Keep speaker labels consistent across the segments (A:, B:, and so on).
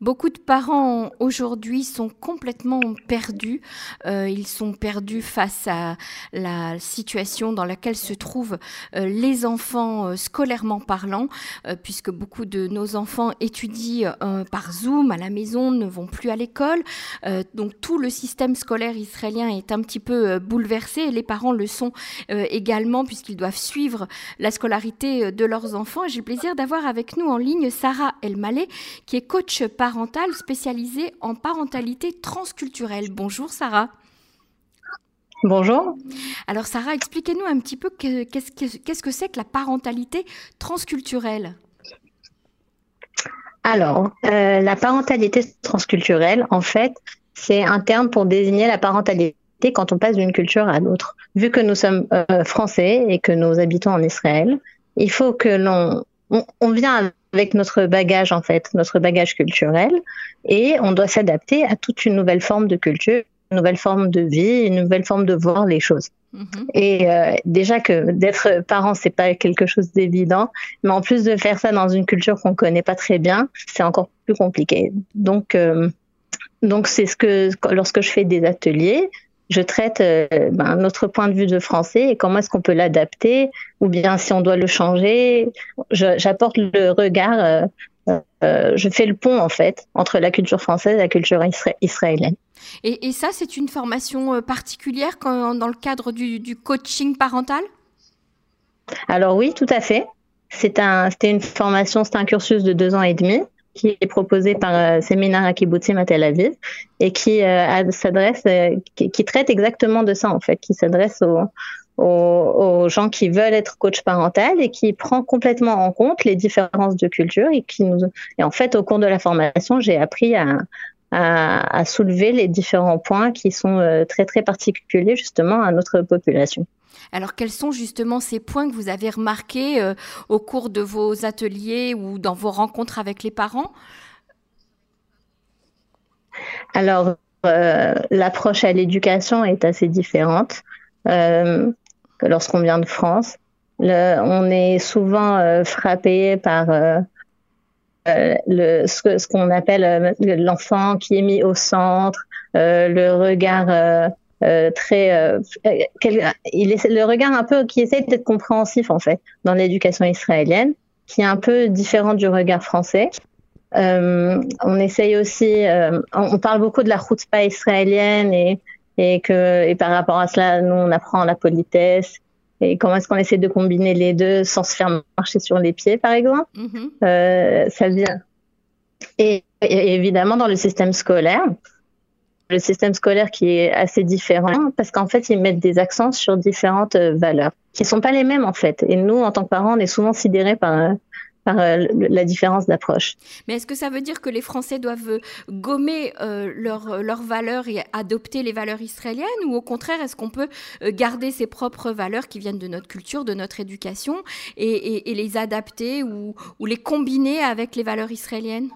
A: Beaucoup de parents aujourd'hui sont complètement perdus. Euh, ils sont perdus face à la situation dans laquelle se trouvent euh, les enfants euh, scolairement parlant, puisque beaucoup de nos enfants étudient par Zoom à la maison, ne vont plus à l'école. donc tout le système scolaire israélien est un petit peu bouleversé et les parents le sont également puisqu'ils doivent suivre la scolarité de leurs enfants. J'ai le plaisir d'avoir avec nous en ligne Sarah Elmaleh, qui est coach par parentale spécialisée en parentalité transculturelle. Bonjour Sarah.
B: Bonjour.
A: Alors Sarah, expliquez-nous un petit peu qu'est-ce que c'est que la parentalité transculturelle?
B: Alors, euh, la parentalité transculturelle, en fait, c'est un terme pour désigner la parentalité quand on passe d'une culture à l'autre. Vu que nous sommes euh, français et que nous habitons en Israël, il faut que l'on on, vient avec notre bagage en fait, notre bagage culturel, et on doit s'adapter à toute une nouvelle forme de culture, une nouvelle forme de vie, une nouvelle forme de voir les choses. Mm-hmm. Et euh, déjà que d'être parent, c'est pas quelque chose d'évident, mais en plus de faire ça dans une culture qu'on connaît pas très bien, c'est encore plus compliqué. Donc, euh, donc c'est ce que lorsque je fais des ateliers, je traite euh, ben, notre point de vue de français et comment est-ce qu'on peut l'adapter, ou bien si on doit le changer. J'apporte le regard, euh, euh, je fais le pont en fait entre la culture française et la culture israélienne.
A: Et, ça, c'est une formation particulière quand, dans le cadre du, du coaching parental?
B: Alors oui, tout à fait. C'était un, une formation, c'est un cursus de deux ans et demi qui est proposé par euh, Séminaire à à Tel Aviv et qui euh, s'adresse, euh, qui, traite exactement de ça en fait, qui s'adresse aux, aux, gens qui veulent être coach parental et qui prend complètement en compte les différences de culture et qui nous et en fait au cours de la formation j'ai appris à, à, à, soulever les différents points qui sont très très particuliers justement à notre population.
A: Alors quels sont justement ces points que vous avez remarqués euh, au cours de vos ateliers ou dans vos rencontres avec les parents?
B: Alors euh, l'approche à l'éducation est assez différente euh, que lorsqu'on vient de France. on est souvent frappé par ce, qu'on appelle l'enfant qui est mis au centre, le regard euh, très euh, il est le regard un peu qui essaie d'être compréhensif en fait dans l'éducation israélienne qui est un peu différent du regard français. Euh, on essaye aussi on parle beaucoup de la pas israélienne et et que et par rapport à cela nous on apprend la politesse. Et comment est-ce qu'on essaie de combiner les deux sans se faire marcher sur les pieds par exemple? Mm-hmm. ça vient. Et, et évidemment dans le système scolaire le système scolaire qui est assez différent parce qu'en fait, ils mettent des accents sur différentes euh, valeurs qui sont pas les mêmes en fait. Et nous, en tant que parents, on est souvent sidérés par euh, par euh, la différence d'approche.
A: Mais est-ce que ça veut dire que les Français doivent gommer leurs leur valeurs et adopter les valeurs israéliennes? Ou au contraire, est-ce qu'on peut garder ses propres valeurs qui viennent de notre culture, de notre éducation et, et, les adapter ou, ou les combiner avec les valeurs israéliennes?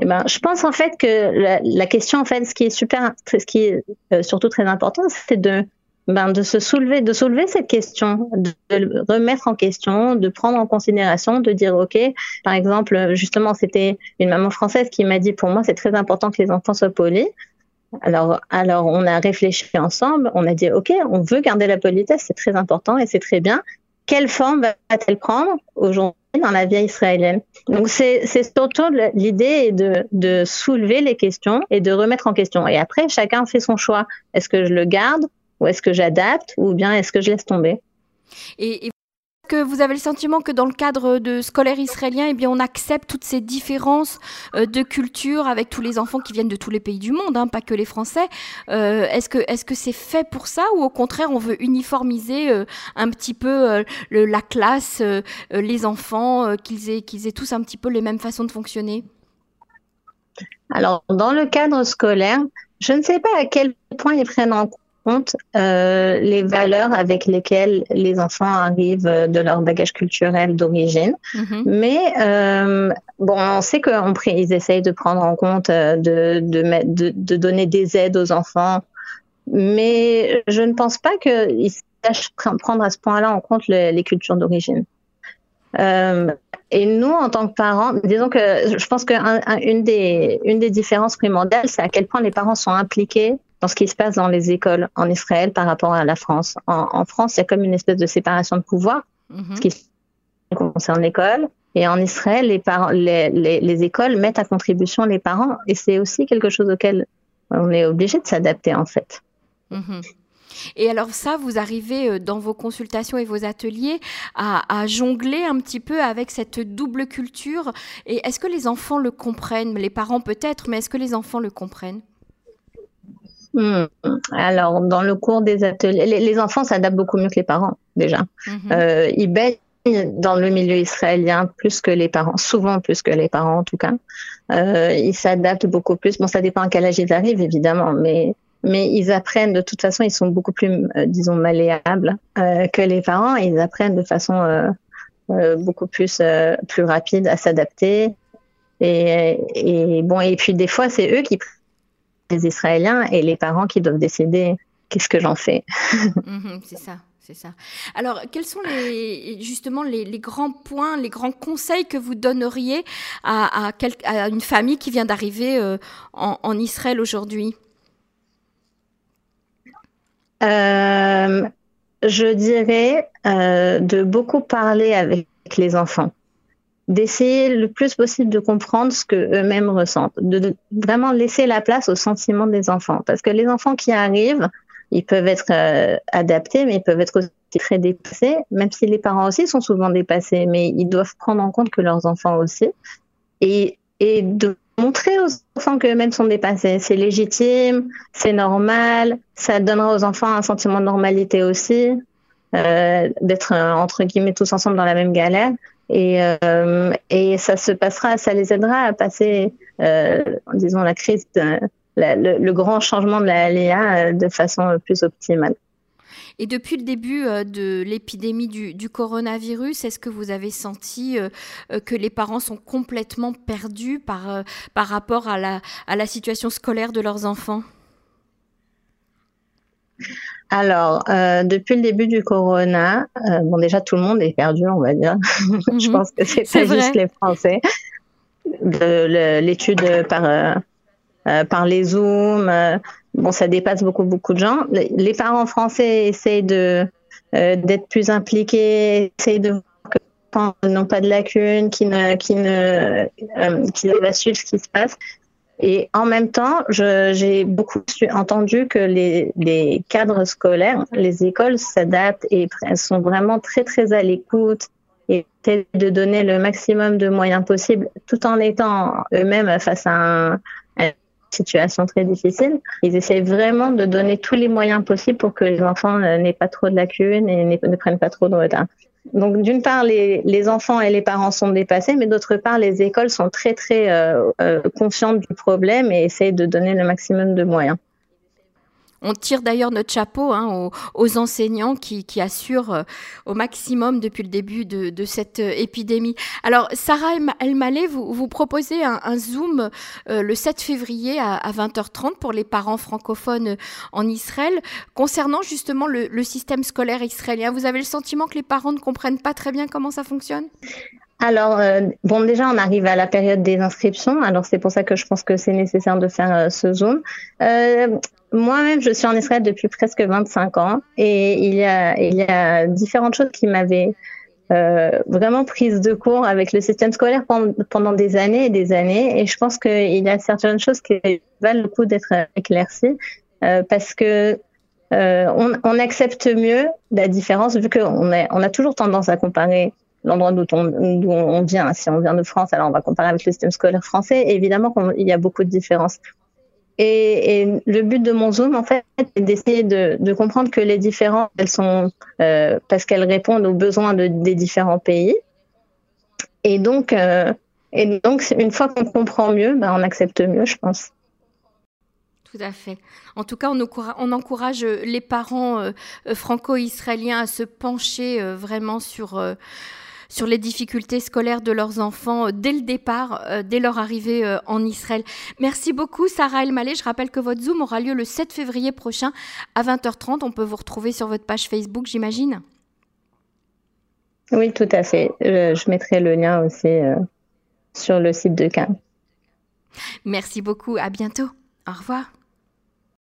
B: Eh ben, je pense en fait que la, question, en fait, ce qui est super, ce qui est euh, surtout très important, c'est de, ben, de se soulever, de soulever cette question, de, de, remettre en question, de prendre en considération, de dire, ok, par exemple, justement, c'était une maman française qui m'a dit, pour moi, c'est très important que les enfants soient polis. Alors, alors, on a réfléchi ensemble, on a dit, ok, on veut garder la politesse, c'est très important et c'est très bien. Quelle forme va-t-elle prendre aujourd'hui dans la vie israélienne. Donc c'est surtout l'idée de, soulever les questions et de remettre en question. Et après, chacun fait son choix. Est-ce que je le garde ou est-ce que j'adapte ou bien est-ce que je laisse tomber?
A: Que vous avez le sentiment que dans le cadre de scolaire israélien, eh bien, on accepte toutes ces différences euh, de culture avec tous les enfants qui viennent de tous les pays du monde, hein, pas que les Français. Euh, est-ce que est-ce que c'est fait pour ça ou au contraire on veut uniformiser euh, un petit peu la classe, les enfants, qu'ils aient qu'ils aient tous un petit peu les mêmes façons de fonctionner?
B: Alors dans le cadre scolaire, je ne sais pas à quel point ils prennent en compte compte euh, les valeurs avec lesquelles les enfants arrivent de leur bagage culturel d'origine. Mhm. Mais euh, bon, on sait qu'ils essayent de prendre en compte, euh, de, de, de, donner des aides aux enfants. Mais je ne pense pas qu'ils sachent prendre à ce point-là en compte les cultures d'origine. et nous, en tant que parents, disons que je pense qu'une des, une des différences primordiales, c'est à quel point les parents sont impliqués dans ce qui se passe dans les écoles en Israël par rapport à la France. En, France, il y a comme une espèce de séparation de pouvoir, mm-hmm. ce qui concerne l'école. Et en Israël, les, parents, les, les, les, écoles mettent à contribution les parents. Et c'est aussi quelque chose auquel on est obligé de s'adapter, en fait.
A: Mm-hmm. Et alors ça, vous arrivez euh, dans vos consultations et vos ateliers à, jongler un petit peu avec cette double culture. Et est-ce que les enfants le comprennent? Les parents peut-être, mais est-ce que les enfants le comprennent?
B: Hmm. Alors, dans le cours des ateliers, les, enfants s'adaptent beaucoup mieux que les parents, déjà. Mhm. Euh, ils baignent dans le milieu israélien plus que les parents, souvent plus que les parents en tout cas. Euh, ils s'adaptent beaucoup plus. Bon, ça dépend à quel âge ils arrivent, évidemment, mais mais ils apprennent de toute façon, ils sont beaucoup plus, euh, disons, malléables euh, que les parents. Et ils apprennent de façon euh beaucoup plus plus rapide à s'adapter. Et, et, bon, et puis des fois, c'est eux qui les Israéliens et les parents qui doivent décider qu'est-ce que j'en fais.
A: Mhm, c'est ça. C'est ça. Alors, quels sont les, justement les, les, grands points, les grands conseils que vous donneriez à, à, à une famille qui vient d'arriver en, en Israël aujourd'hui?
B: Euh, je dirais euh, de beaucoup parler avec les enfants, d'essayer le plus possible de comprendre ce que eux-mêmes ressentent, de, vraiment laisser la place aux sentiments des enfants, parce que les enfants qui arrivent, ils peuvent être euh, adaptés, mais ils peuvent être aussi très dépassés, même si les parents aussi sont souvent dépassés, mais ils doivent prendre en compte que leurs enfants aussi, et, de montrer aux enfants qu'eux-mêmes sont dépassés. C'est légitime, c'est normal, ça donnera aux enfants un sentiment de normalité aussi, euh, d'être euh, entre guillemets tous ensemble dans la même galère. Et, euh, et ça se passera, ça les aidera à passer, euh, disons, la crise, le, grand changement de la LIA de façon plus optimale.
A: Et depuis le début euh, de l'épidémie du, coronavirus, est-ce que vous avez senti euh, euh, que les parents sont complètement perdus par, par rapport à la, à la situation scolaire de leurs enfants?
B: Alors, depuis le début du corona, bon déjà tout le monde est perdu, on va dire. Je mhm. pense que c'est pas juste les Français. De l'étude par par les zooms, bon, ça dépasse beaucoup, beaucoup de gens. Les parents français essayent de euh, d'être plus impliqués, essayent de voir que n'ont pas de lacunes, qui ne, qui ne, euh, qui suivre ce qui se passe. Et en même temps, j'ai beaucoup entendu que les, les, cadres scolaires, les écoles s'adaptent et sont vraiment très très à l'écoute et de donner le maximum de moyens possibles, tout en étant eux-mêmes face à un, situation très difficile. Ils essaient vraiment de donner tous les moyens possibles pour que les enfants n'aient pas trop de lacunes et ne prennent pas trop de retard. Donc d'une part, les, enfants et les parents sont dépassés, mais d'autre part, les écoles sont très très euh, euh, conscientes du problème et essayent de donner le maximum de moyens.
A: On tire d'ailleurs notre chapeau hein, aux, enseignants qui, assurent euh, au maximum depuis le début de, cette euh, épidémie. Alors, Sarah Elmaleh, vous, vous proposez un, Zoom euh, le 7 février à, 20h30 pour les parents francophones en Israël concernant justement le, système scolaire israélien. Vous avez le sentiment que les parents ne comprennent pas très bien comment ça fonctionne?
B: Alors, bon, déjà, on arrive à la période des inscriptions. Alors, c'est pour ça que je pense que c'est nécessaire de faire ce Zoom. Moi-même, je suis en Israël depuis presque 25 ans et il y a, il y a différentes choses qui m'avaient vraiment prise de cours avec le système scolaire pendant, pendant, des années et des années. Et je pense qu'il y a certaines choses qui valent le coup d'être éclaircies parce que on, on, accepte mieux la différence vu qu'on on a toujours tendance à comparer l'endroit d'où on, on, vient. Si on vient de France, alors on va comparer avec le système scolaire français. évidemment, il y a beaucoup de différences. Et, le but de mon Zoom, en fait, est d'essayer de, comprendre que les différences, elles sont euh, parce qu'elles répondent aux besoins de, des différents pays. Et donc, euh, et donc, une fois qu'on comprend mieux, ben, on accepte mieux, je pense.
A: Tout à fait. En tout cas, on, encourage les parents euh, franco-israéliens à se pencher vraiment sur sur les difficultés scolaires de leurs enfants euh, dès le départ, euh, dès leur arrivée euh, en Israël. Merci beaucoup, Sarah Elmaleh. Je rappelle que votre Zoom aura lieu le 7 février prochain à 20h30. On peut vous retrouver sur votre page Facebook, j'imagine.
B: Oui, tout à fait. Je, mettrai le lien aussi sur le site de Cannes.
A: Merci beaucoup. À bientôt. Au revoir.